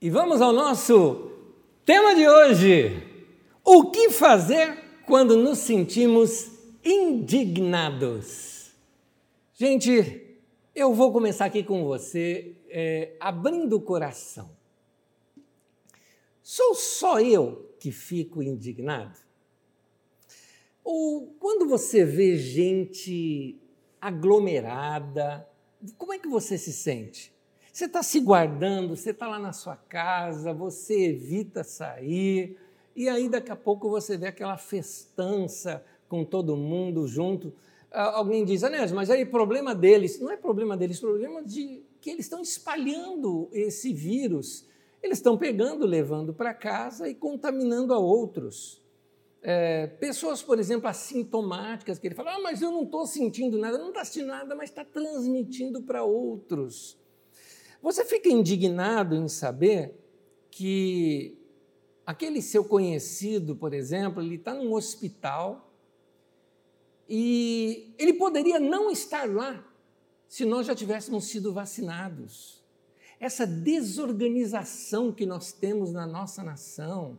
E vamos ao nosso tema de hoje: o que fazer quando nos sentimos indignados? Gente, eu vou começar aqui com você é, abrindo o coração. Sou só eu que fico indignado? Ou quando você vê gente aglomerada, como é que você se sente? Você está se guardando, você está lá na sua casa, você evita sair, e aí daqui a pouco você vê aquela festança com todo mundo junto. Alguém diz, Anésio, mas aí problema deles. Não é problema deles, problema de que eles estão espalhando esse vírus. Eles estão pegando, levando para casa e contaminando a outros. É, pessoas, por exemplo, assintomáticas, que ele fala, ah, mas eu não estou sentindo nada, não está sentindo nada, mas está transmitindo para outros. Você fica indignado em saber que aquele seu conhecido, por exemplo, ele está num hospital e ele poderia não estar lá se nós já tivéssemos sido vacinados. Essa desorganização que nós temos na nossa nação,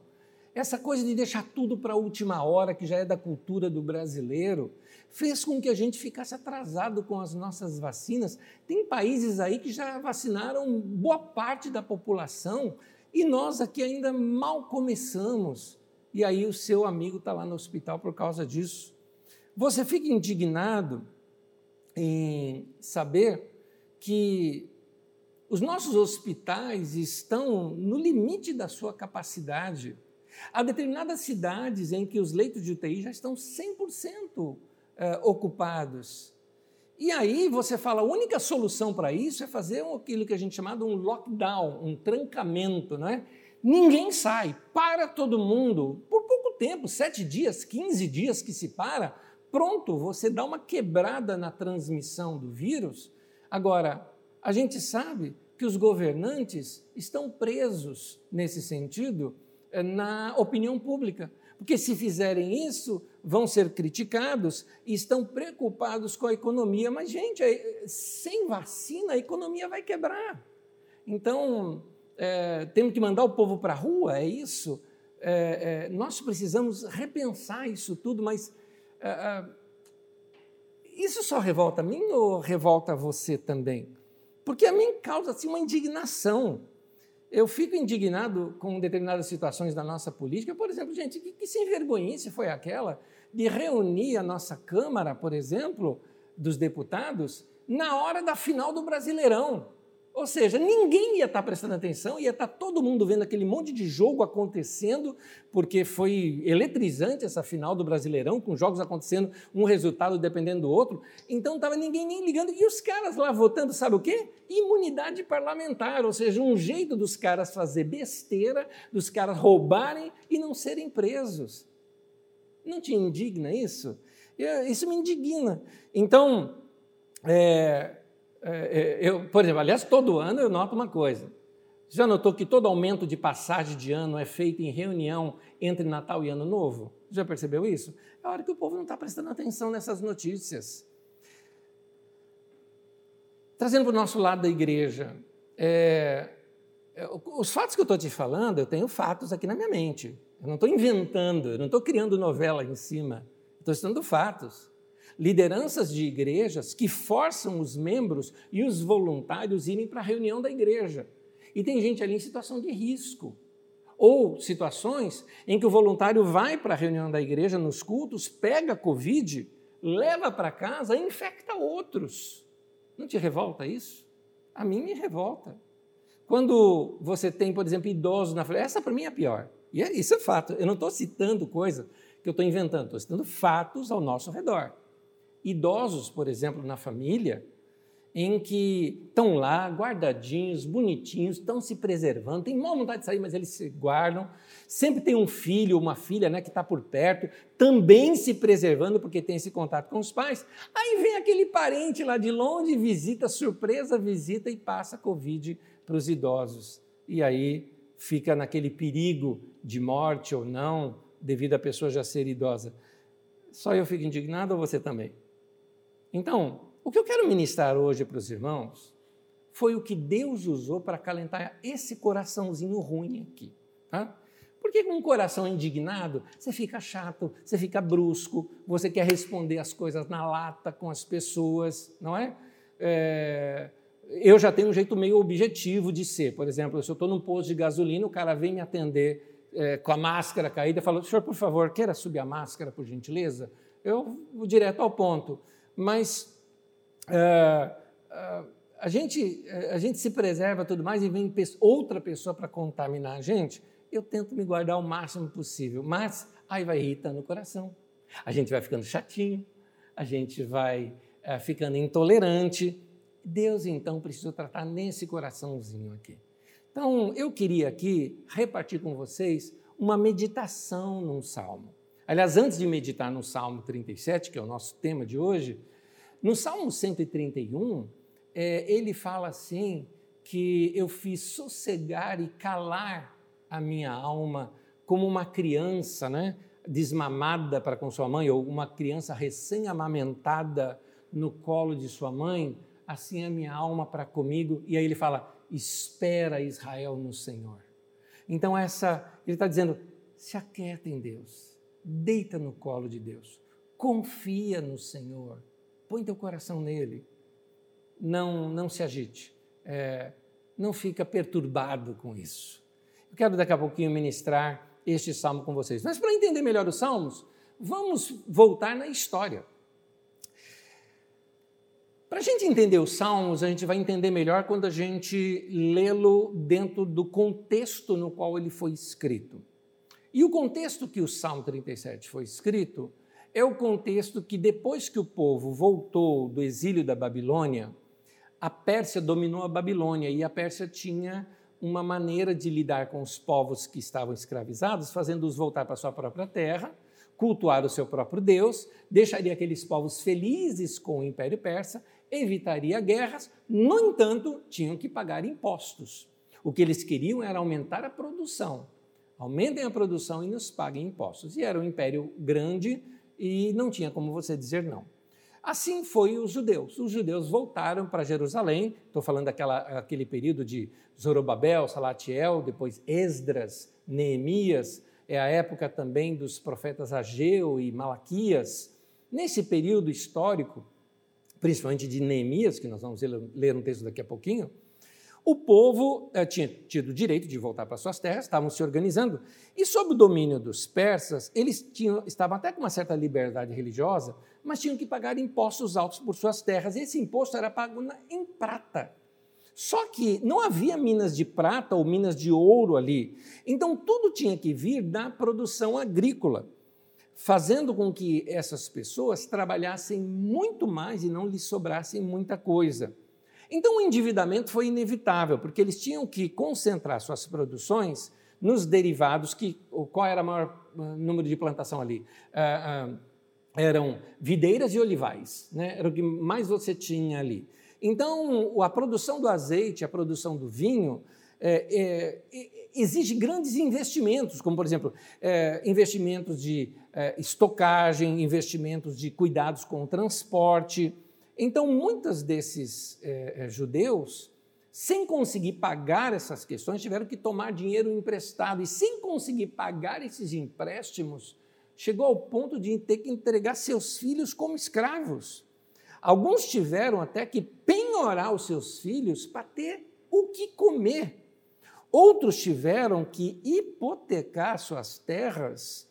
essa coisa de deixar tudo para a última hora, que já é da cultura do brasileiro, fez com que a gente ficasse atrasado com as nossas vacinas. Tem países aí que já vacinaram boa parte da população e nós aqui ainda mal começamos. E aí o seu amigo está lá no hospital por causa disso. Você fica indignado em saber que os nossos hospitais estão no limite da sua capacidade. Há determinadas cidades em que os leitos de UTI já estão 100% uh, ocupados. E aí você fala, a única solução para isso é fazer aquilo que a gente chama de um lockdown, um trancamento, não é? Ninguém sai, para todo mundo, por pouco tempo, sete dias, 15 dias que se para, pronto, você dá uma quebrada na transmissão do vírus. Agora, a gente sabe que os governantes estão presos nesse sentido eh, na opinião pública. Porque se fizerem isso, vão ser criticados e estão preocupados com a economia. Mas, gente, sem vacina, a economia vai quebrar. Então, é, temos que mandar o povo para a rua, é isso? É, é, nós precisamos repensar isso tudo, mas é, é, isso só revolta a mim ou revolta você também? Porque a mim causa assim, uma indignação eu fico indignado com determinadas situações da nossa política. Por exemplo, gente, que, que sem vergonhice foi aquela de reunir a nossa Câmara, por exemplo, dos deputados, na hora da final do Brasileirão. Ou seja, ninguém ia estar prestando atenção, ia estar todo mundo vendo aquele monte de jogo acontecendo, porque foi eletrizante essa final do Brasileirão, com jogos acontecendo, um resultado dependendo do outro. Então estava ninguém nem ligando. E os caras lá votando, sabe o quê? Imunidade parlamentar, ou seja, um jeito dos caras fazer besteira, dos caras roubarem e não serem presos. Não te indigna isso? Isso me indigna. Então, é, é, é, eu, por exemplo, aliás, todo ano eu noto uma coisa. Já notou que todo aumento de passagem de ano é feito em reunião entre Natal e Ano Novo? Já percebeu isso? É hora que o povo não está prestando atenção nessas notícias. Trazendo para o nosso lado da igreja, é, é os fatos que eu estou te falando, eu tenho fatos aqui na minha mente. Eu não estou inventando, eu não estou criando novela em cima. Estou citando fatos lideranças de igrejas que forçam os membros e os voluntários irem para a reunião da igreja. E tem gente ali em situação de risco. Ou situações em que o voluntário vai para a reunião da igreja nos cultos, pega Covid, leva para casa e infecta outros. Não te revolta isso? A mim me revolta. Quando você tem, por exemplo, idosos na frente, essa para mim é a pior. E é, isso é fato. Eu não estou citando coisa que eu estou inventando, estou citando fatos ao nosso redor idosos, por exemplo, na família, em que estão lá, guardadinhos, bonitinhos, estão se preservando, tem mal vontade de sair, mas eles se guardam. Sempre tem um filho ou uma filha né, que está por perto, também se preservando, porque tem esse contato com os pais. Aí vem aquele parente lá de longe, visita, surpresa, visita e passa Covid para os idosos. E aí fica naquele perigo de morte ou não, devido a pessoa já ser idosa. Só eu fico indignado ou você também? Então, o que eu quero ministrar hoje para os irmãos foi o que Deus usou para acalentar esse coraçãozinho ruim aqui. Tá? Porque com um coração indignado, você fica chato, você fica brusco, você quer responder as coisas na lata com as pessoas, não é? é eu já tenho um jeito meio objetivo de ser. Por exemplo, se eu estou num posto de gasolina, o cara vem me atender é, com a máscara caída e fala: senhor, por favor, queira subir a máscara, por gentileza? Eu vou direto ao ponto. Mas é, é, a, gente, a gente se preserva tudo mais e vem outra pessoa para contaminar a gente. Eu tento me guardar o máximo possível, mas aí vai irritando o coração. A gente vai ficando chatinho, a gente vai é, ficando intolerante. Deus então precisa tratar nesse coraçãozinho aqui. Então, eu queria aqui repartir com vocês uma meditação num salmo. Aliás, antes de meditar no Salmo 37, que é o nosso tema de hoje, no Salmo 131, é, ele fala assim: que eu fiz sossegar e calar a minha alma como uma criança, né? Desmamada para com sua mãe, ou uma criança recém-amamentada no colo de sua mãe, assim a minha alma para comigo. E aí ele fala: espera Israel no Senhor. Então, essa, ele está dizendo: se aquieta em Deus, deita no colo de Deus, confia no Senhor, põe teu coração nele, não, não se agite, é, não fica perturbado com isso. Eu quero daqui a pouquinho ministrar este salmo com vocês. Mas para entender melhor os salmos, vamos voltar na história. Para a gente entender os Salmos, a gente vai entender melhor quando a gente lê-lo dentro do contexto no qual ele foi escrito. E o contexto que o Salmo 37 foi escrito é o contexto que depois que o povo voltou do exílio da Babilônia, a Pérsia dominou a Babilônia e a Pérsia tinha uma maneira de lidar com os povos que estavam escravizados, fazendo-os voltar para sua própria terra cultuar o seu próprio Deus, deixaria aqueles povos felizes com o Império Persa, evitaria guerras, no entanto, tinham que pagar impostos. O que eles queriam era aumentar a produção. Aumentem a produção e nos paguem impostos. E era um império grande e não tinha como você dizer não. Assim foi os judeus. Os judeus voltaram para Jerusalém, estou falando daquele período de Zorobabel, Salatiel, depois Esdras, Neemias, é a época também dos profetas Ageu e Malaquias. Nesse período histórico, principalmente de Neemias, que nós vamos ler um texto daqui a pouquinho, o povo eh, tinha tido o direito de voltar para suas terras, estavam se organizando, e sob o domínio dos persas, eles tinham, estavam até com uma certa liberdade religiosa, mas tinham que pagar impostos altos por suas terras, e esse imposto era pago na, em prata. Só que não havia minas de prata ou minas de ouro ali. Então tudo tinha que vir da produção agrícola, fazendo com que essas pessoas trabalhassem muito mais e não lhes sobrasse muita coisa. Então o endividamento foi inevitável, porque eles tinham que concentrar suas produções nos derivados que qual era o maior ah, número de plantação ali? Ah, ah, eram videiras e olivais, né? era o que mais você tinha ali. Então, a produção do azeite, a produção do vinho, é, é, exige grandes investimentos, como, por exemplo, é, investimentos de é, estocagem, investimentos de cuidados com o transporte. Então, muitos desses é, é, judeus, sem conseguir pagar essas questões, tiveram que tomar dinheiro emprestado, e sem conseguir pagar esses empréstimos, chegou ao ponto de ter que entregar seus filhos como escravos. Alguns tiveram até que penhorar os seus filhos para ter o que comer. Outros tiveram que hipotecar suas terras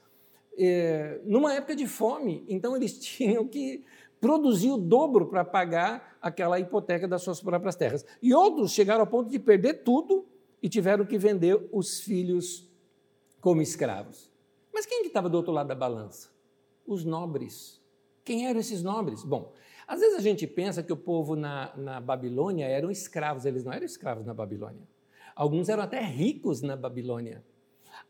eh, numa época de fome. Então, eles tinham que produzir o dobro para pagar aquela hipoteca das suas próprias terras. E outros chegaram ao ponto de perder tudo e tiveram que vender os filhos como escravos. Mas quem que estava do outro lado da balança? Os nobres. Quem eram esses nobres? Bom, às vezes a gente pensa que o povo na, na Babilônia eram escravos, eles não eram escravos na Babilônia. Alguns eram até ricos na Babilônia.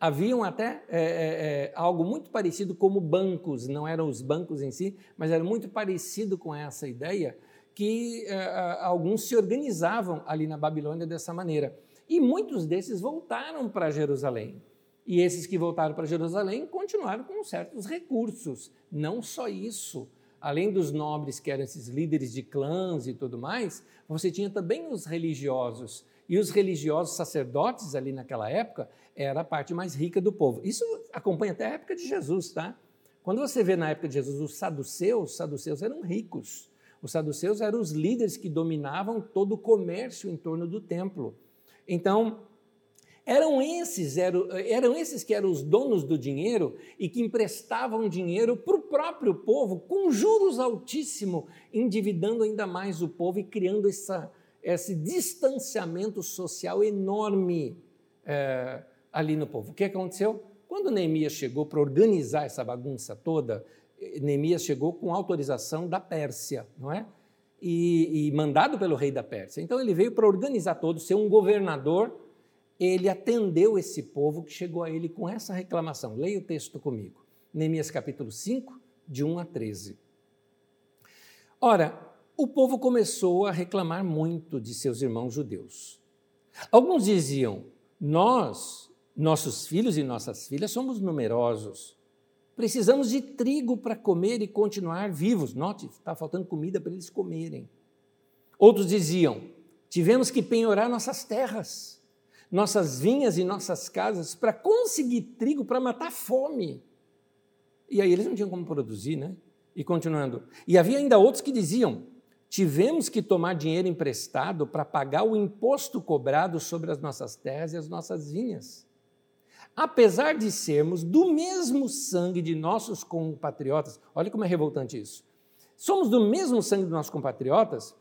Haviam até é, é, é, algo muito parecido como bancos, não eram os bancos em si, mas era muito parecido com essa ideia que é, alguns se organizavam ali na Babilônia dessa maneira. E muitos desses voltaram para Jerusalém. E esses que voltaram para Jerusalém continuaram com certos recursos. Não só isso, além dos nobres, que eram esses líderes de clãs e tudo mais, você tinha também os religiosos. E os religiosos sacerdotes ali naquela época era a parte mais rica do povo. Isso acompanha até a época de Jesus, tá? Quando você vê na época de Jesus os saduceus, os saduceus eram ricos. Os saduceus eram os líderes que dominavam todo o comércio em torno do templo. Então, eram esses, eram, eram esses que eram os donos do dinheiro e que emprestavam dinheiro para o próprio povo com juros altíssimos, endividando ainda mais o povo e criando essa, esse distanciamento social enorme é, ali no povo. O que aconteceu? Quando Neemias chegou para organizar essa bagunça toda, Neemias chegou com autorização da Pérsia, não é? E, e mandado pelo rei da Pérsia. Então ele veio para organizar todo, ser um governador ele atendeu esse povo que chegou a ele com essa reclamação. Leia o texto comigo. Neemias capítulo 5, de 1 a 13. Ora, o povo começou a reclamar muito de seus irmãos judeus. Alguns diziam: Nós, nossos filhos e nossas filhas, somos numerosos. Precisamos de trigo para comer e continuar vivos. Note, está faltando comida para eles comerem. Outros diziam: Tivemos que penhorar nossas terras nossas vinhas e nossas casas para conseguir trigo para matar a fome. E aí eles não tinham como produzir, né? E continuando. E havia ainda outros que diziam: tivemos que tomar dinheiro emprestado para pagar o imposto cobrado sobre as nossas terras e as nossas vinhas. Apesar de sermos do mesmo sangue de nossos compatriotas, olha como é revoltante isso. Somos do mesmo sangue dos nossos compatriotas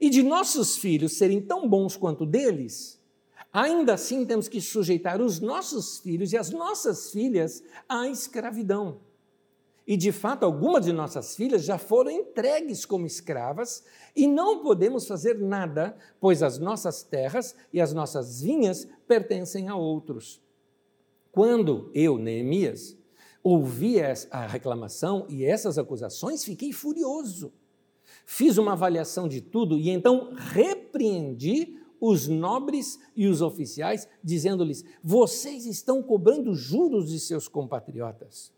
e de nossos filhos serem tão bons quanto deles, Ainda assim, temos que sujeitar os nossos filhos e as nossas filhas à escravidão. E, de fato, algumas de nossas filhas já foram entregues como escravas e não podemos fazer nada, pois as nossas terras e as nossas vinhas pertencem a outros. Quando eu, Neemias, ouvi a reclamação e essas acusações, fiquei furioso. Fiz uma avaliação de tudo e então repreendi os nobres e os oficiais, dizendo-lhes: vocês estão cobrando juros de seus compatriotas.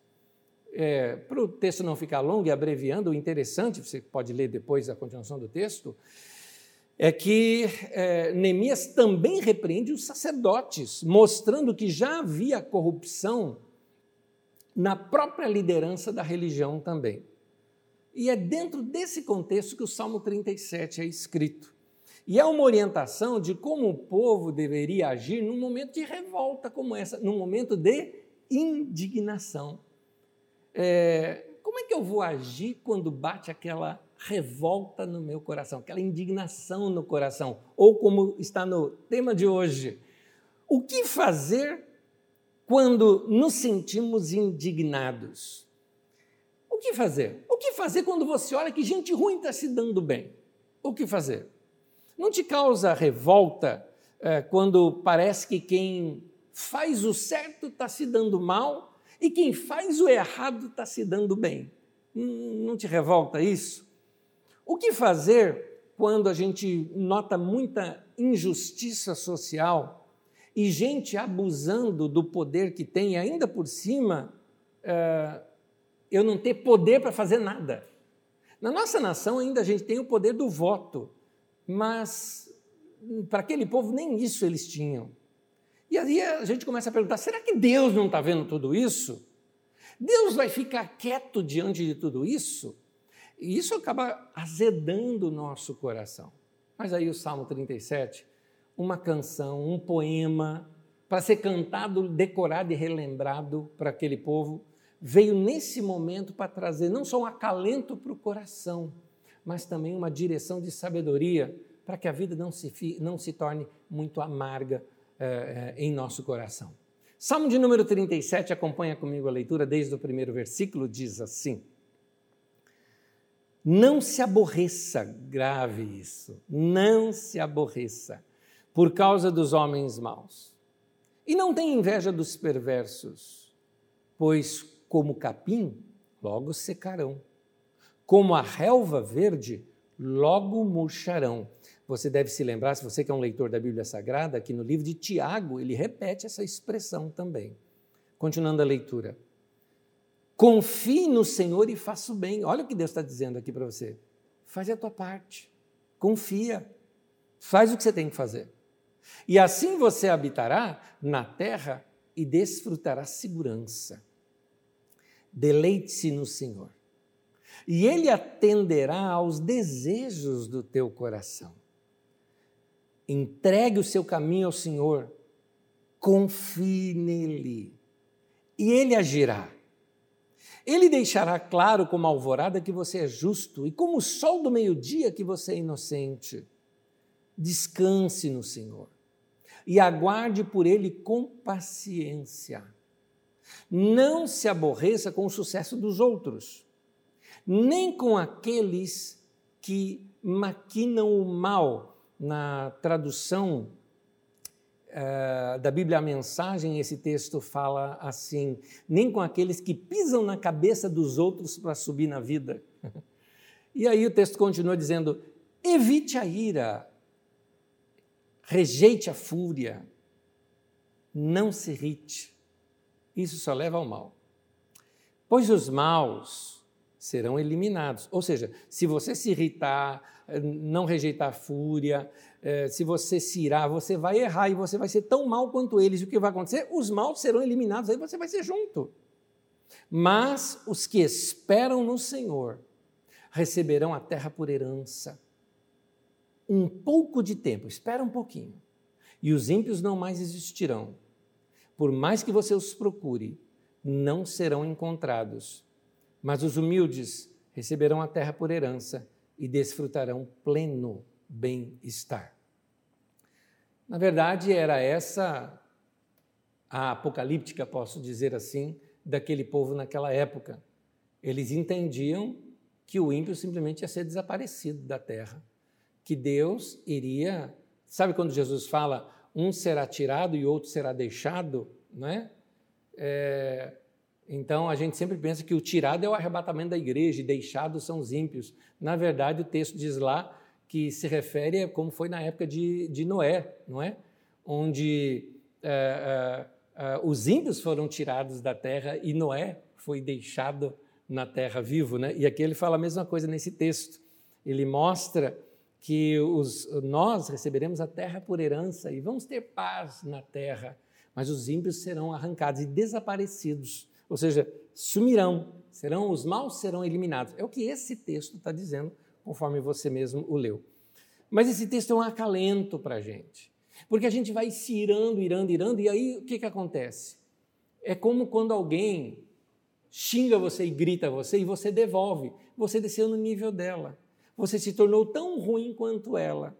É, Para o texto não ficar longo e abreviando, o interessante, você pode ler depois a continuação do texto, é que é, Neemias também repreende os sacerdotes, mostrando que já havia corrupção na própria liderança da religião também. E é dentro desse contexto que o Salmo 37 é escrito. E é uma orientação de como o povo deveria agir num momento de revolta como essa, num momento de indignação. É, como é que eu vou agir quando bate aquela revolta no meu coração, aquela indignação no coração? Ou como está no tema de hoje, o que fazer quando nos sentimos indignados? O que fazer? O que fazer quando você olha que gente ruim está se dando bem? O que fazer? Não te causa revolta é, quando parece que quem faz o certo está se dando mal e quem faz o errado está se dando bem? Não te revolta isso? O que fazer quando a gente nota muita injustiça social e gente abusando do poder que tem, e ainda por cima, é, eu não ter poder para fazer nada? Na nossa nação, ainda a gente tem o poder do voto mas para aquele povo nem isso eles tinham. E aí a gente começa a perguntar: será que Deus não está vendo tudo isso? Deus vai ficar quieto diante de tudo isso? E isso acaba azedando o nosso coração. Mas aí o Salmo 37, uma canção, um poema, para ser cantado, decorado e relembrado para aquele povo, veio nesse momento para trazer não só um acalento para o coração, mas também uma direção de sabedoria para que a vida não se, não se torne muito amarga eh, eh, em nosso coração. Salmo de número 37, acompanha comigo a leitura desde o primeiro versículo, diz assim: Não se aborreça, grave isso, não se aborreça por causa dos homens maus. E não tenha inveja dos perversos, pois como capim, logo secarão como a relva verde, logo murcharão. Você deve se lembrar, se você que é um leitor da Bíblia Sagrada, que no livro de Tiago ele repete essa expressão também. Continuando a leitura. Confie no Senhor e faça o bem. Olha o que Deus está dizendo aqui para você. Faz a tua parte. Confia. Faz o que você tem que fazer. E assim você habitará na terra e desfrutará segurança. Deleite-se no Senhor. E Ele atenderá aos desejos do teu coração. Entregue o seu caminho ao Senhor. Confie nele. E Ele agirá. Ele deixará claro como a alvorada que você é justo e como o sol do meio-dia que você é inocente. Descanse no Senhor e aguarde por ele com paciência. Não se aborreça com o sucesso dos outros, nem com aqueles que maquinam o mal. Na tradução uh, da Bíblia a Mensagem, esse texto fala assim: nem com aqueles que pisam na cabeça dos outros para subir na vida. e aí o texto continua dizendo: evite a ira, rejeite a fúria, não se irrite. Isso só leva ao mal. Pois os maus serão eliminados. Ou seja, se você se irritar, não rejeitar a fúria, eh, se você se irar, você vai errar e você vai ser tão mal quanto eles. E o que vai acontecer? Os maus serão eliminados, aí você vai ser junto. Mas os que esperam no Senhor receberão a terra por herança um pouco de tempo, espera um pouquinho, e os ímpios não mais existirão. Por mais que você os procure, não serão encontrados. Mas os humildes receberão a terra por herança e desfrutarão pleno bem-estar. Na verdade, era essa a apocalíptica, posso dizer assim, daquele povo naquela época. Eles entendiam que o ímpio simplesmente ia ser desaparecido da terra que Deus iria. Sabe quando Jesus fala um será tirado e outro será deixado? Não é? é então a gente sempre pensa que o tirado é o arrebatamento da igreja e deixados são os ímpios. Na verdade, o texto diz lá que se refere a como foi na época de, de Noé, não é? Onde é, é, é, os ímpios foram tirados da terra e Noé foi deixado na terra vivo, né? E aqui ele fala a mesma coisa nesse texto. Ele mostra que os, nós receberemos a terra por herança e vamos ter paz na terra, mas os ímpios serão arrancados e desaparecidos, ou seja, sumirão, serão os maus serão eliminados. É o que esse texto está dizendo, conforme você mesmo o leu. Mas esse texto é um acalento para a gente, porque a gente vai se irando, irando, irando, e aí o que, que acontece? É como quando alguém xinga você e grita você e você devolve, você desceu no nível dela você se tornou tão ruim quanto ela.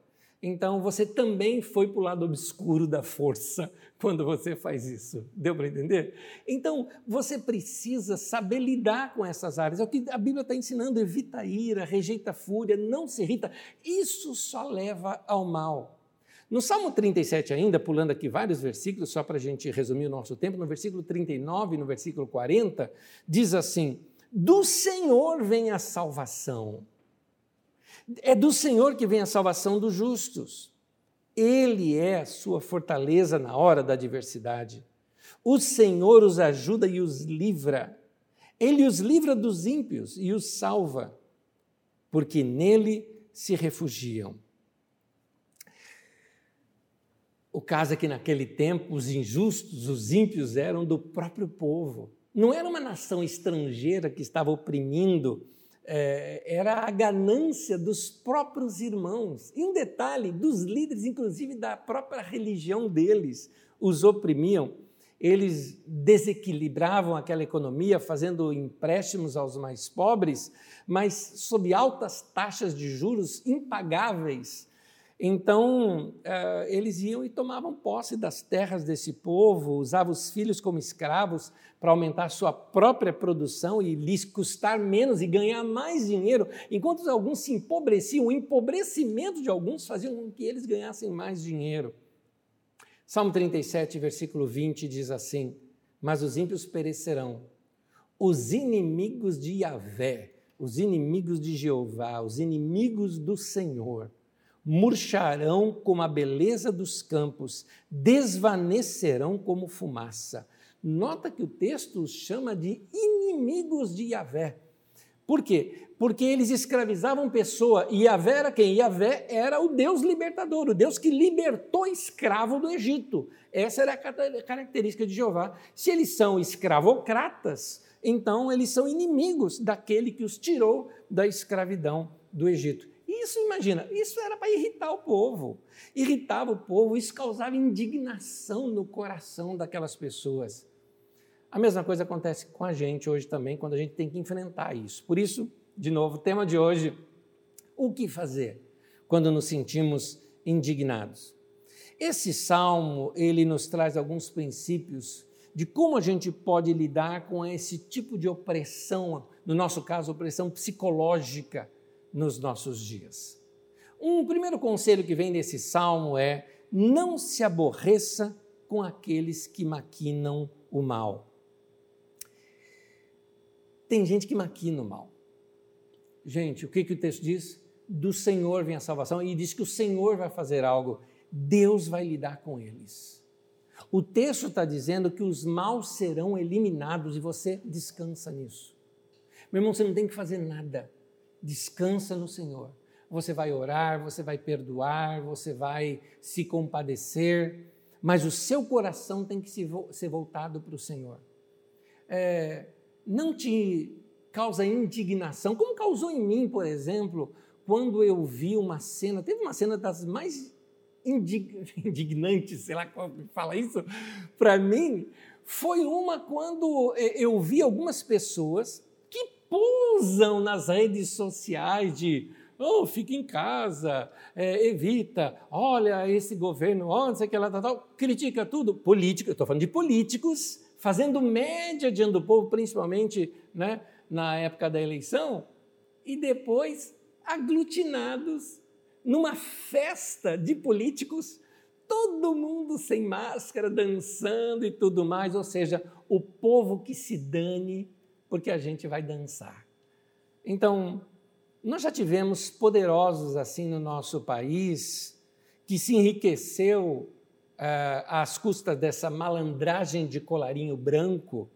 Então você também foi para o lado obscuro da força quando você faz isso. Deu para entender? Então você precisa saber lidar com essas áreas. É o que a Bíblia está ensinando: evita a ira, rejeita a fúria, não se irrita. Isso só leva ao mal. No Salmo 37, ainda, pulando aqui vários versículos, só para a gente resumir o nosso tempo, no versículo 39 e no versículo 40, diz assim: Do Senhor vem a salvação é do Senhor que vem a salvação dos justos. Ele é a sua fortaleza na hora da adversidade. O Senhor os ajuda e os livra. Ele os livra dos ímpios e os salva, porque nele se refugiam. O caso é que naquele tempo os injustos, os ímpios eram do próprio povo. Não era uma nação estrangeira que estava oprimindo é, era a ganância dos próprios irmãos. E um detalhe, dos líderes, inclusive da própria religião deles, os oprimiam. Eles desequilibravam aquela economia, fazendo empréstimos aos mais pobres, mas sob altas taxas de juros impagáveis então, uh, eles iam e tomavam posse das terras desse povo, usavam os filhos como escravos para aumentar sua própria produção e lhes custar menos e ganhar mais dinheiro, enquanto alguns se empobreciam, o empobrecimento de alguns fazia com que eles ganhassem mais dinheiro. Salmo 37, versículo 20 diz assim: Mas os ímpios perecerão, os inimigos de Yahvé, os inimigos de Jeová, os inimigos do Senhor murcharão como a beleza dos campos, desvanecerão como fumaça. Nota que o texto os chama de inimigos de Yahvé. Por quê? Porque eles escravizavam pessoa. E Yahvé era quem? Yahvé era o Deus libertador, o Deus que libertou escravo do Egito. Essa era a característica de Jeová. Se eles são escravocratas, então eles são inimigos daquele que os tirou da escravidão do Egito. Isso, imagina, isso era para irritar o povo. Irritava o povo, isso causava indignação no coração daquelas pessoas. A mesma coisa acontece com a gente hoje também, quando a gente tem que enfrentar isso. Por isso, de novo, o tema de hoje: o que fazer quando nos sentimos indignados? Esse salmo, ele nos traz alguns princípios de como a gente pode lidar com esse tipo de opressão, no nosso caso, opressão psicológica nos nossos dias. Um primeiro conselho que vem desse salmo é: não se aborreça com aqueles que maquinam o mal. Tem gente que maquina o mal. Gente, o que, que o texto diz? Do Senhor vem a salvação e diz que o Senhor vai fazer algo, Deus vai lidar com eles. O texto está dizendo que os maus serão eliminados e você descansa nisso. Meu irmão, você não tem que fazer nada. Descansa no Senhor. Você vai orar, você vai perdoar, você vai se compadecer, mas o seu coração tem que ser voltado para o Senhor. É, não te causa indignação, como causou em mim, por exemplo, quando eu vi uma cena, teve uma cena das mais indignantes, sei lá como fala isso, para mim, foi uma quando eh, eu vi algumas pessoas pousam nas redes sociais de oh, fica em casa, é, evita, olha esse governo, olha, não sei que lá, tal, tal, critica tudo. Político, estou falando de políticos fazendo média diante do povo, principalmente né, na época da eleição, e depois aglutinados numa festa de políticos, todo mundo sem máscara, dançando e tudo mais, ou seja, o povo que se dane, porque a gente vai dançar. Então, nós já tivemos poderosos assim no nosso país, que se enriqueceu uh, às custas dessa malandragem de colarinho branco.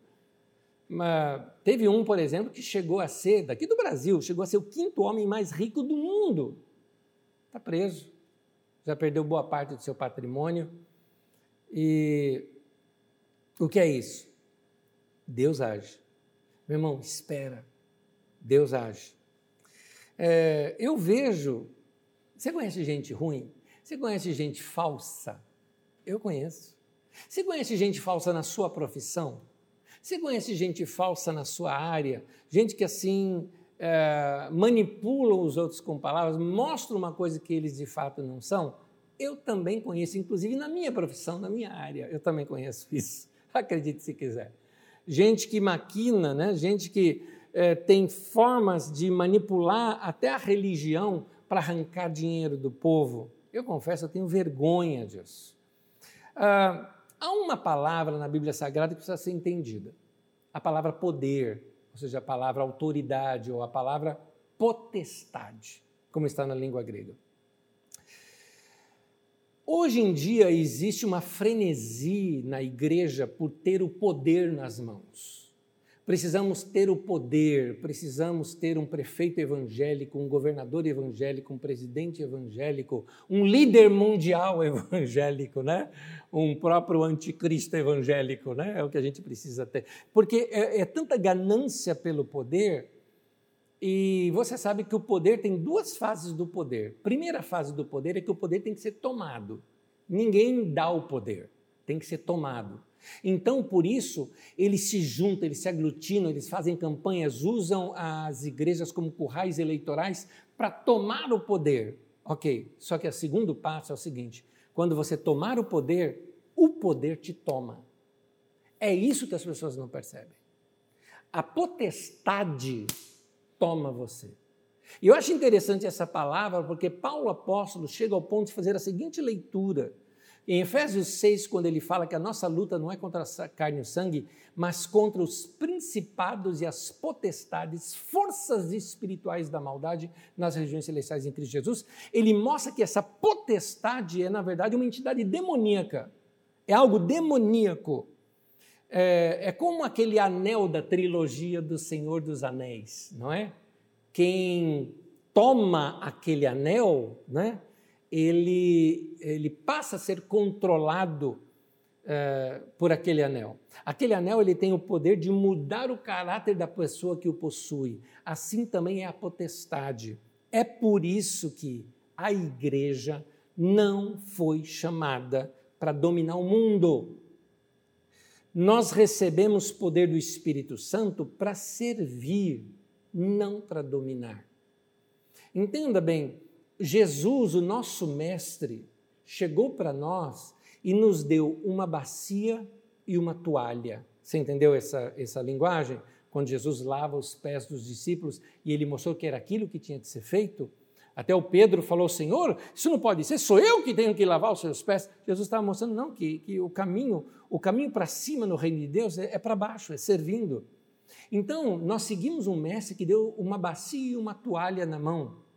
teve um, por exemplo, que chegou a ser, daqui do Brasil, chegou a ser o quinto homem mais rico do mundo. Está preso, já perdeu boa parte do seu patrimônio. E o que é isso? Deus age. Meu irmão, espera. Deus age. É, eu vejo. Você conhece gente ruim? Você conhece gente falsa? Eu conheço. Você conhece gente falsa na sua profissão? Você conhece gente falsa na sua área? Gente que assim é, manipula os outros com palavras, mostra uma coisa que eles de fato não são? Eu também conheço, inclusive na minha profissão, na minha área, eu também conheço isso. Acredite se quiser. Gente que maquina, né? gente que é, tem formas de manipular até a religião para arrancar dinheiro do povo. Eu confesso, eu tenho vergonha disso. Ah, há uma palavra na Bíblia Sagrada que precisa ser entendida: a palavra poder, ou seja, a palavra autoridade ou a palavra potestade, como está na língua grega. Hoje em dia existe uma frenesi na igreja por ter o poder nas mãos. Precisamos ter o poder, precisamos ter um prefeito evangélico, um governador evangélico, um presidente evangélico, um líder mundial evangélico, né? um próprio anticristo evangélico, né? é o que a gente precisa ter. Porque é, é tanta ganância pelo poder, e você sabe que o poder tem duas fases do poder. Primeira fase do poder é que o poder tem que ser tomado. Ninguém dá o poder, tem que ser tomado. Então, por isso, eles se juntam, eles se aglutinam, eles fazem campanhas, usam as igrejas como currais eleitorais para tomar o poder. Ok, só que o segundo passo é o seguinte: quando você tomar o poder, o poder te toma. É isso que as pessoas não percebem. A potestade toma você. E eu acho interessante essa palavra porque Paulo apóstolo chega ao ponto de fazer a seguinte leitura em Efésios 6, quando ele fala que a nossa luta não é contra a carne e o sangue, mas contra os principados e as potestades, forças espirituais da maldade nas regiões celestiais em Cristo Jesus, ele mostra que essa potestade é, na verdade, uma entidade demoníaca. É algo demoníaco. é, é como aquele anel da trilogia do Senhor dos Anéis, não é? Quem toma aquele anel, né, ele, ele passa a ser controlado é, por aquele anel. Aquele anel ele tem o poder de mudar o caráter da pessoa que o possui. Assim também é a potestade. É por isso que a igreja não foi chamada para dominar o mundo. Nós recebemos poder do Espírito Santo para servir, não para dominar. Entenda bem, Jesus, o nosso mestre, chegou para nós e nos deu uma bacia e uma toalha. Você entendeu essa, essa linguagem? Quando Jesus lava os pés dos discípulos e ele mostrou que era aquilo que tinha que ser feito. Até o Pedro falou: Senhor, isso não pode ser, sou eu que tenho que lavar os seus pés. Jesus estava mostrando, não, que, que o caminho, o caminho para cima no reino de Deus é, é para baixo, é servindo. Então, nós seguimos um mestre que deu uma bacia e uma toalha na mão.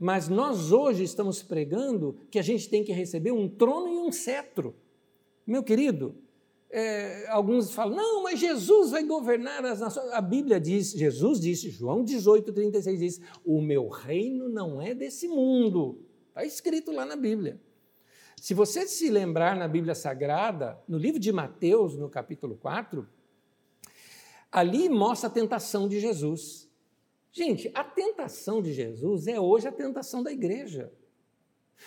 Mas nós hoje estamos pregando que a gente tem que receber um trono e um cetro. Meu querido, é, alguns falam, não, mas Jesus vai governar as nações. A Bíblia diz, Jesus disse, João 18, 36 diz: O meu reino não é desse mundo. Está escrito lá na Bíblia. Se você se lembrar na Bíblia Sagrada, no livro de Mateus, no capítulo 4, ali mostra a tentação de Jesus. Gente, a tentação de Jesus é hoje a tentação da igreja.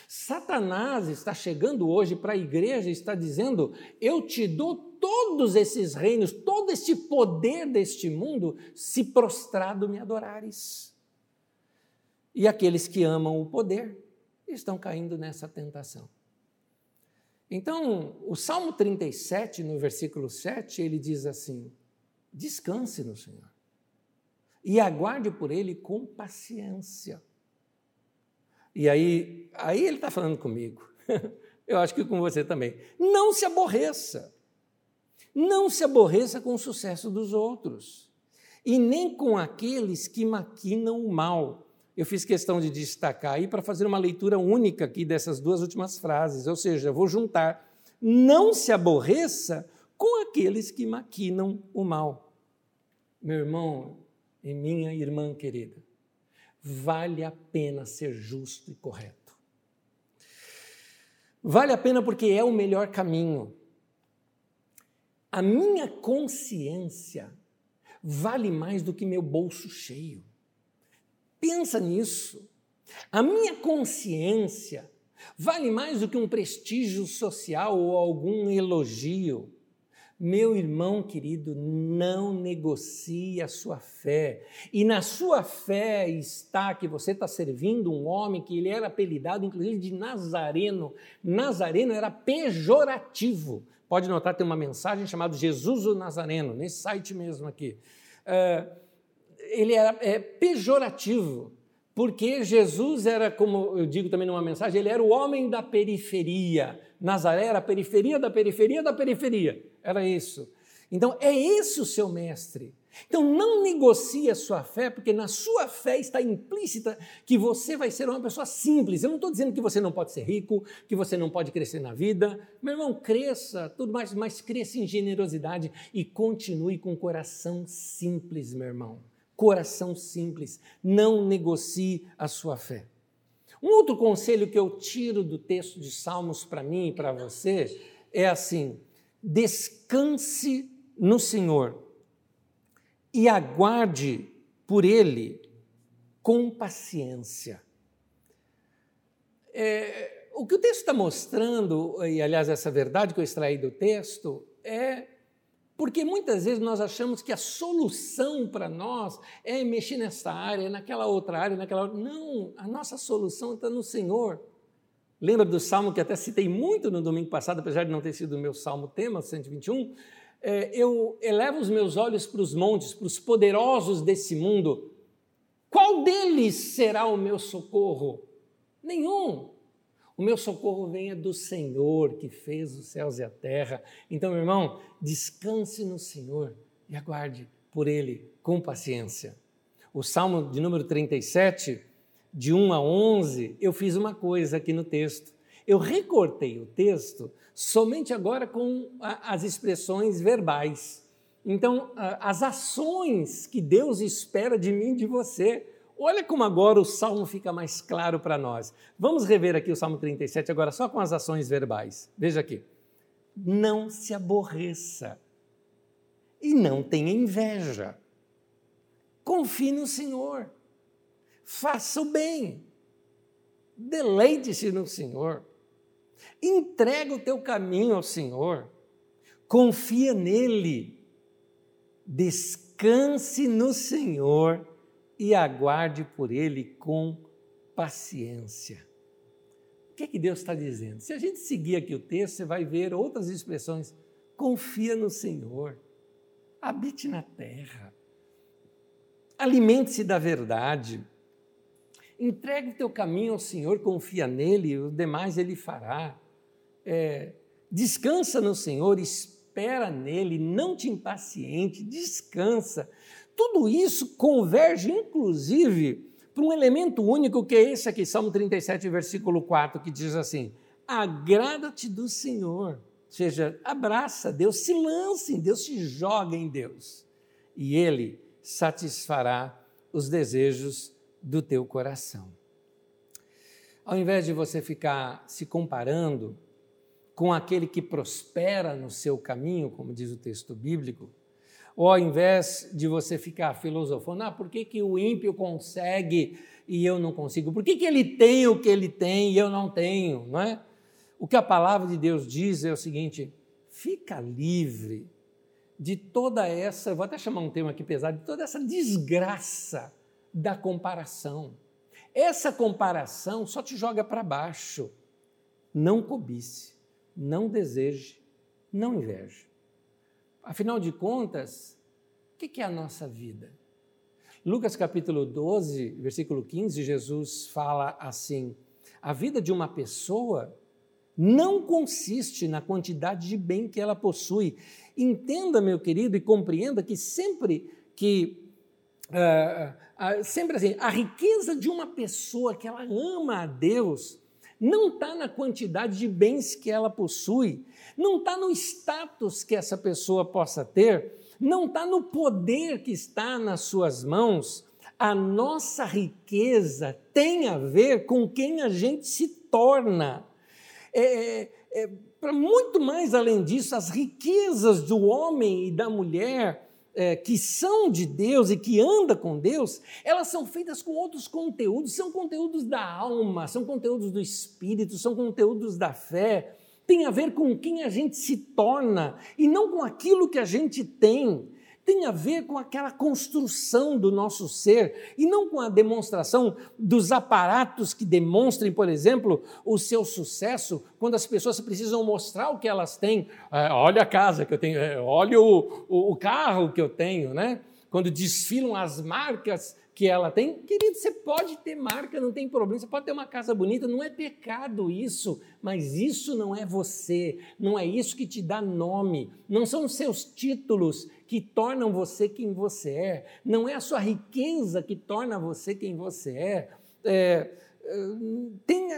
Satanás está chegando hoje para a igreja e está dizendo: Eu te dou todos esses reinos, todo este poder deste mundo, se prostrado me adorares. E aqueles que amam o poder estão caindo nessa tentação. Então, o Salmo 37, no versículo 7, ele diz assim: Descanse no Senhor e aguarde por ele com paciência. E aí, aí ele está falando comigo. Eu acho que com você também. Não se aborreça. Não se aborreça com o sucesso dos outros. E nem com aqueles que maquinam o mal. Eu fiz questão de destacar aí para fazer uma leitura única aqui dessas duas últimas frases. Ou seja, vou juntar. Não se aborreça com aqueles que maquinam o mal. Meu irmão, e minha irmã querida, vale a pena ser justo e correto. Vale a pena porque é o melhor caminho. A minha consciência vale mais do que meu bolso cheio. Pensa nisso. A minha consciência vale mais do que um prestígio social ou algum elogio. Meu irmão querido, não negocie a sua fé. E na sua fé está que você está servindo um homem que ele era apelidado, inclusive, de Nazareno. Nazareno era pejorativo. Pode notar, tem uma mensagem chamada Jesus o Nazareno, nesse site mesmo aqui. É, ele era é, pejorativo, porque Jesus era, como eu digo também numa mensagem, ele era o homem da periferia. Nazaré era a periferia da periferia da periferia. Era isso. Então, é esse o seu mestre. Então, não negocie a sua fé, porque na sua fé está implícita que você vai ser uma pessoa simples. Eu não estou dizendo que você não pode ser rico, que você não pode crescer na vida. Meu irmão, cresça, tudo mais, mas cresça em generosidade e continue com o coração simples, meu irmão. Coração simples. Não negocie a sua fé. Um outro conselho que eu tiro do texto de Salmos para mim e para você é assim: descanse no Senhor e aguarde por Ele com paciência. É, o que o texto está mostrando, e aliás, essa verdade que eu extraí do texto, é porque muitas vezes nós achamos que a solução para nós é mexer nessa área, naquela outra área, naquela outra. Não, a nossa solução está no Senhor. Lembra do salmo que até citei muito no domingo passado, apesar de não ter sido o meu salmo tema, 121? É, eu elevo os meus olhos para os montes, para os poderosos desse mundo. Qual deles será o meu socorro? Nenhum. O meu socorro vem do Senhor que fez os céus e a terra. Então, meu irmão, descanse no Senhor e aguarde por Ele com paciência. O Salmo de número 37 de 1 a 11, eu fiz uma coisa aqui no texto. Eu recortei o texto somente agora com as expressões verbais. Então, as ações que Deus espera de mim e de você. Olha como agora o salmo fica mais claro para nós. Vamos rever aqui o salmo 37 agora só com as ações verbais. Veja aqui. Não se aborreça e não tenha inveja. Confie no Senhor. Faça o bem. Deleite-se no Senhor. Entrega o teu caminho ao Senhor. Confia nele. Descanse no Senhor e aguarde por ele com paciência. O que, é que Deus está dizendo? Se a gente seguir aqui o texto, você vai ver outras expressões. Confia no Senhor, habite na terra, alimente-se da verdade, entregue o teu caminho ao Senhor, confia nele, o demais ele fará. É, descansa no Senhor, espera nele, não te impaciente, descansa. Tudo isso converge, inclusive, para um elemento único que é esse aqui, Salmo 37, versículo 4, que diz assim: Agrada-te do Senhor, ou seja, abraça Deus, se lance em Deus, se joga em Deus, e Ele satisfará os desejos do teu coração. Ao invés de você ficar se comparando com aquele que prospera no seu caminho, como diz o texto bíblico, ou ao invés de você ficar filosofando, ah, por que, que o ímpio consegue e eu não consigo? Por que, que ele tem o que ele tem e eu não tenho? Não é? O que a palavra de Deus diz é o seguinte: fica livre de toda essa, vou até chamar um termo aqui pesado, de toda essa desgraça da comparação. Essa comparação só te joga para baixo. Não cobice, não deseje, não inveje. Afinal de contas, o que é a nossa vida? Lucas capítulo 12, versículo 15, Jesus fala assim: a vida de uma pessoa não consiste na quantidade de bem que ela possui. Entenda, meu querido, e compreenda que sempre que uh, uh, sempre assim, a riqueza de uma pessoa que ela ama a Deus não está na quantidade de bens que ela possui, não está no status que essa pessoa possa ter, não está no poder que está nas suas mãos. A nossa riqueza tem a ver com quem a gente se torna. É, é, é para muito mais além disso, as riquezas do homem e da mulher é, que são de Deus e que anda com Deus, elas são feitas com outros conteúdos, são conteúdos da alma, são conteúdos do espírito, são conteúdos da fé, tem a ver com quem a gente se torna e não com aquilo que a gente tem tem a ver com aquela construção do nosso ser e não com a demonstração dos aparatos que demonstrem, por exemplo, o seu sucesso, quando as pessoas precisam mostrar o que elas têm. É, olha a casa que eu tenho, é, olha o, o, o carro que eu tenho, né? Quando desfilam as marcas que ela tem. Querido, você pode ter marca, não tem problema, você pode ter uma casa bonita, não é pecado isso, mas isso não é você, não é isso que te dá nome, não são os seus títulos que tornam você quem você é, não é a sua riqueza que torna você quem você é. é, é tem,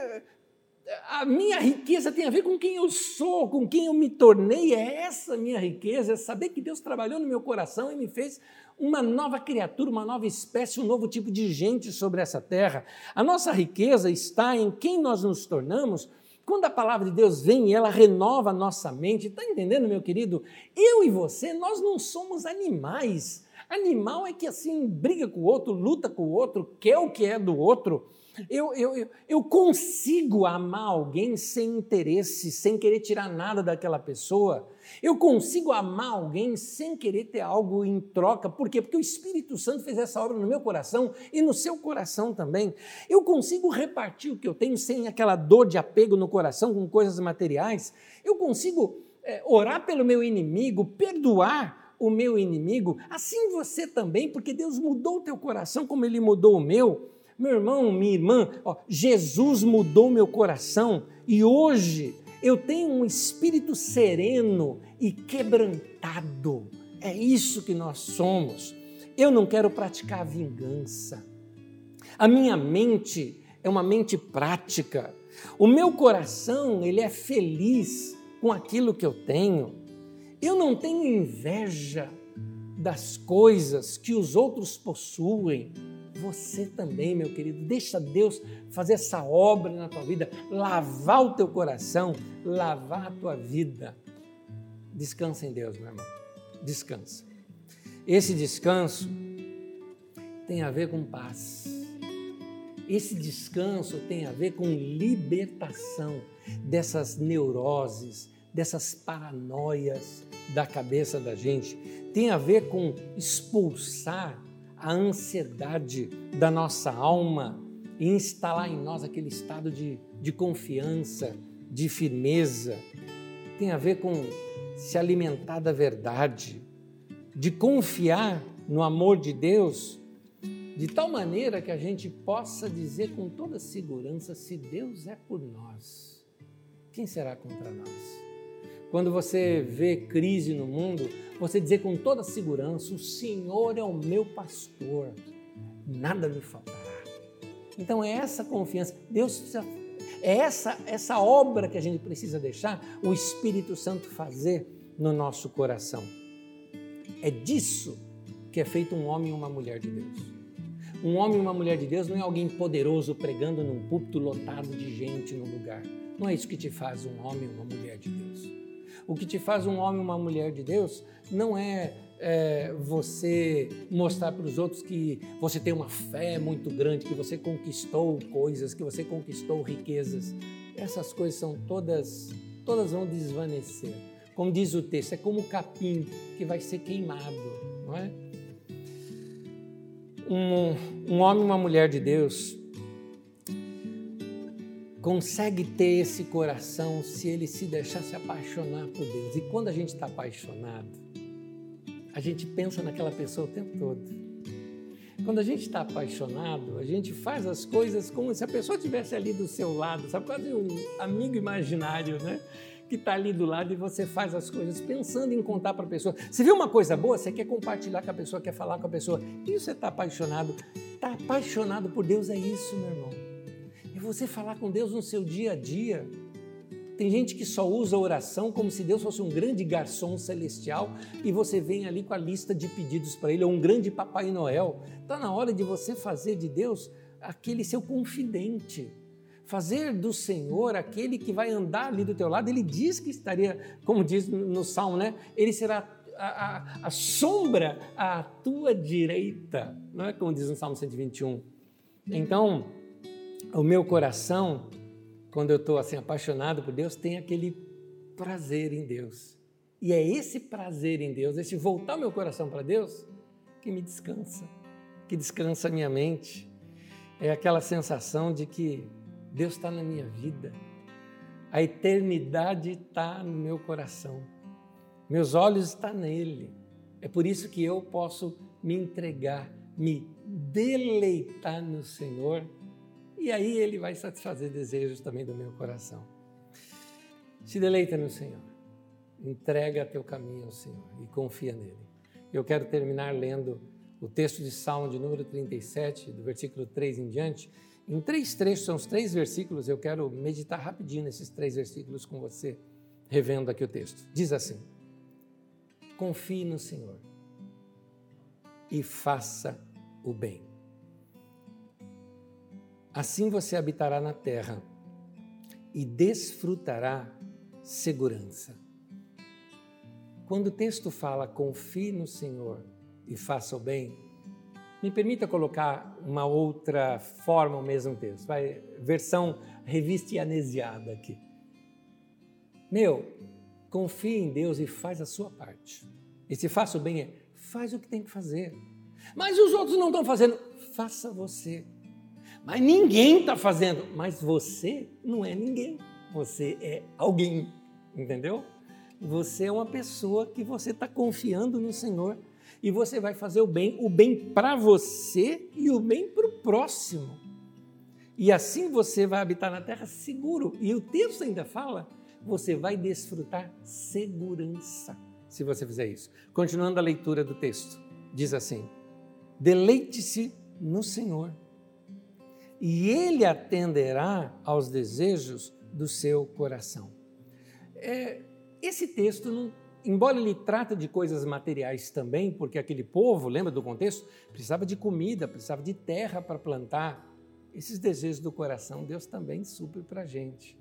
a minha riqueza tem a ver com quem eu sou, com quem eu me tornei, é essa minha riqueza, é saber que Deus trabalhou no meu coração e me fez uma nova criatura, uma nova espécie, um novo tipo de gente sobre essa terra. A nossa riqueza está em quem nós nos tornamos. Quando a palavra de Deus vem e ela renova a nossa mente, está entendendo, meu querido? Eu e você, nós não somos animais. Animal é que assim briga com o outro, luta com o outro, quer o que é do outro. Eu, eu, eu consigo amar alguém sem interesse, sem querer tirar nada daquela pessoa. Eu consigo amar alguém sem querer ter algo em troca. Por quê? Porque o Espírito Santo fez essa obra no meu coração e no seu coração também. Eu consigo repartir o que eu tenho sem aquela dor de apego no coração com coisas materiais. Eu consigo é, orar pelo meu inimigo, perdoar o meu inimigo. Assim você também, porque Deus mudou o teu coração como ele mudou o meu. Meu irmão, minha irmã, ó, Jesus mudou meu coração e hoje eu tenho um espírito sereno e quebrantado. É isso que nós somos. Eu não quero praticar vingança. A minha mente é uma mente prática. O meu coração, ele é feliz com aquilo que eu tenho. Eu não tenho inveja das coisas que os outros possuem. Você também, meu querido, deixa Deus fazer essa obra na tua vida, lavar o teu coração, lavar a tua vida. Descansa em Deus, meu irmão. Descansa. Esse descanso tem a ver com paz. Esse descanso tem a ver com libertação dessas neuroses, dessas paranoias da cabeça da gente. Tem a ver com expulsar a ansiedade da nossa alma e instalar em nós aquele estado de, de confiança, de firmeza. Tem a ver com se alimentar da verdade, de confiar no amor de Deus de tal maneira que a gente possa dizer com toda segurança: se Deus é por nós, quem será contra nós? Quando você vê crise no mundo, você dizer com toda segurança: o Senhor é o meu pastor, nada me faltará. Então é essa confiança, Deus precisa, é essa, essa obra que a gente precisa deixar o Espírito Santo fazer no nosso coração. É disso que é feito um homem e uma mulher de Deus. Um homem e uma mulher de Deus não é alguém poderoso pregando num púlpito lotado de gente no lugar. Não é isso que te faz um homem e uma mulher de Deus. O que te faz um homem uma mulher de Deus não é, é você mostrar para os outros que você tem uma fé muito grande, que você conquistou coisas, que você conquistou riquezas. Essas coisas são todas, todas vão desvanecer. Como diz o texto, é como o capim que vai ser queimado, não é? um, um homem uma mulher de Deus consegue ter esse coração se ele se deixar se apaixonar por Deus. E quando a gente está apaixonado, a gente pensa naquela pessoa o tempo todo. Quando a gente está apaixonado, a gente faz as coisas como se a pessoa estivesse ali do seu lado, sabe? Quase um amigo imaginário, né? que está ali do lado e você faz as coisas pensando em contar para a pessoa. Você viu uma coisa boa? Você quer compartilhar com a pessoa, quer falar com a pessoa. E você está apaixonado. Está apaixonado por Deus, é isso, meu irmão. Você falar com Deus no seu dia a dia. Tem gente que só usa a oração como se Deus fosse um grande garçom celestial e você vem ali com a lista de pedidos para Ele, ou um grande Papai Noel. Está na hora de você fazer de Deus aquele seu confidente fazer do Senhor aquele que vai andar ali do teu lado, ele diz que estaria, como diz no Salmo, né? Ele será a, a, a sombra à tua direita, não é como diz no Salmo 121. Então, o meu coração, quando eu estou assim apaixonado por Deus, tem aquele prazer em Deus. E é esse prazer em Deus, esse voltar meu coração para Deus, que me descansa, que descansa a minha mente. É aquela sensação de que Deus está na minha vida. A eternidade está no meu coração. Meus olhos estão nele. É por isso que eu posso me entregar, me deleitar no Senhor. E aí ele vai satisfazer desejos também do meu coração. Se deleita no Senhor. Entrega teu caminho ao Senhor e confia nele. Eu quero terminar lendo o texto de Salmo de número 37, do versículo 3 em diante em três trechos, são os três versículos, eu quero meditar rapidinho nesses três versículos com você, revendo aqui o texto. Diz assim: Confie no Senhor e faça o bem. Assim você habitará na terra e desfrutará segurança. Quando o texto fala confie no Senhor e faça o bem, me permita colocar uma outra forma ao mesmo texto, vai, versão revista e anesiada aqui. Meu, confie em Deus e faz a sua parte. E se faça o bem, é faz o que tem que fazer. Mas os outros não estão fazendo, faça você. Mas ninguém está fazendo, mas você não é ninguém. Você é alguém, entendeu? Você é uma pessoa que você está confiando no Senhor e você vai fazer o bem, o bem para você e o bem para o próximo. E assim você vai habitar na terra seguro. E o texto ainda fala: você vai desfrutar segurança se você fizer isso. Continuando a leitura do texto, diz assim: deleite-se no Senhor, e Ele atenderá aos desejos do seu coração. É, esse texto, embora ele trata de coisas materiais também, porque aquele povo, lembra do contexto? Precisava de comida, precisava de terra para plantar. Esses desejos do coração, Deus também supre para a gente.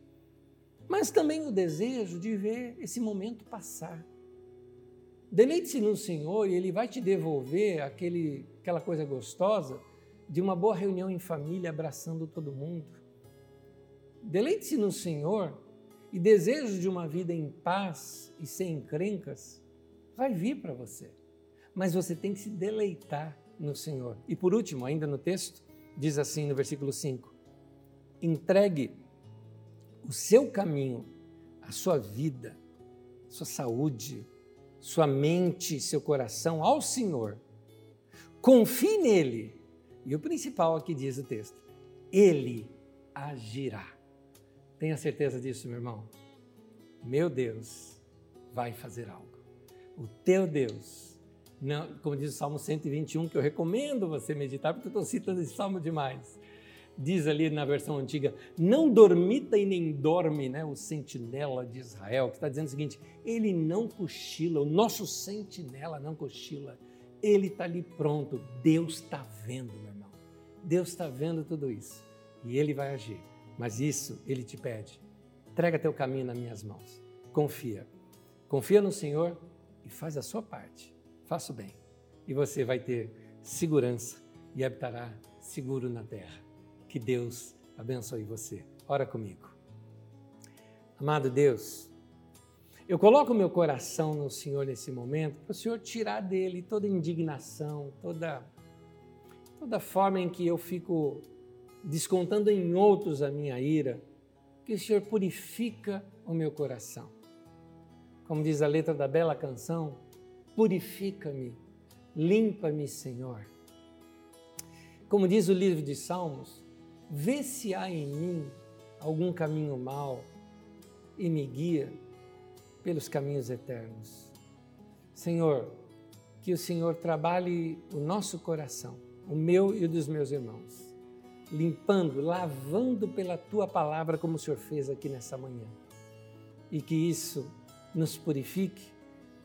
Mas também o desejo de ver esse momento passar. Deleite-se no Senhor e Ele vai te devolver aquele, aquela coisa gostosa de uma boa reunião em família, abraçando todo mundo. Deleite-se no Senhor e desejo de uma vida em paz e sem encrencas vai vir para você. Mas você tem que se deleitar no Senhor. E por último, ainda no texto, diz assim no versículo 5: entregue o seu caminho, a sua vida, sua saúde, sua mente, seu coração ao Senhor. Confie nele. E o principal aqui diz o texto: ele agirá. Tenha certeza disso, meu irmão. Meu Deus vai fazer algo. O teu Deus, não, como diz o Salmo 121, que eu recomendo você meditar, porque eu estou citando esse salmo demais. Diz ali na versão antiga: Não dormita e nem dorme né, o sentinela de Israel, que está dizendo o seguinte: ele não cochila, o nosso sentinela não cochila, ele está ali pronto. Deus está vendo, meu. Deus está vendo tudo isso e ele vai agir. Mas isso ele te pede. Entrega teu caminho nas minhas mãos. Confia. Confia no Senhor e faz a sua parte. Faça o bem. E você vai ter segurança e habitará seguro na terra. Que Deus abençoe você. Ora comigo. Amado Deus, eu coloco meu coração no Senhor nesse momento para o Senhor tirar dele toda indignação, toda, toda forma em que eu fico descontando em outros a minha ira, que o Senhor purifica o meu coração. Como diz a letra da bela canção, purifica-me, limpa-me, Senhor. Como diz o livro de Salmos, vê se há em mim algum caminho mau e me guia pelos caminhos eternos. Senhor, que o Senhor trabalhe o nosso coração, o meu e o dos meus irmãos limpando, lavando pela tua palavra, como o Senhor fez aqui nessa manhã. E que isso nos purifique,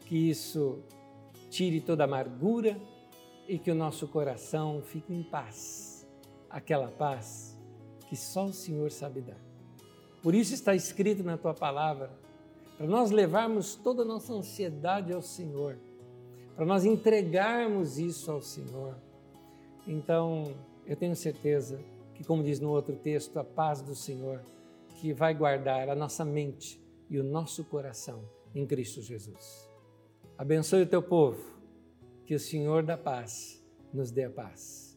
que isso tire toda amargura e que o nosso coração fique em paz, aquela paz que só o Senhor sabe dar. Por isso está escrito na tua palavra, para nós levarmos toda a nossa ansiedade ao Senhor, para nós entregarmos isso ao Senhor. Então, eu tenho certeza que, como diz no outro texto, a paz do Senhor, que vai guardar a nossa mente e o nosso coração em Cristo Jesus. Abençoe o teu povo, que o Senhor da paz nos dê a paz.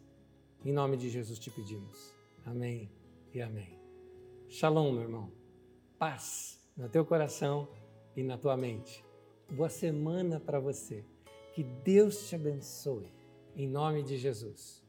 Em nome de Jesus te pedimos. Amém e amém. Shalom, meu irmão. Paz no teu coração e na tua mente. Boa semana para você. Que Deus te abençoe. Em nome de Jesus.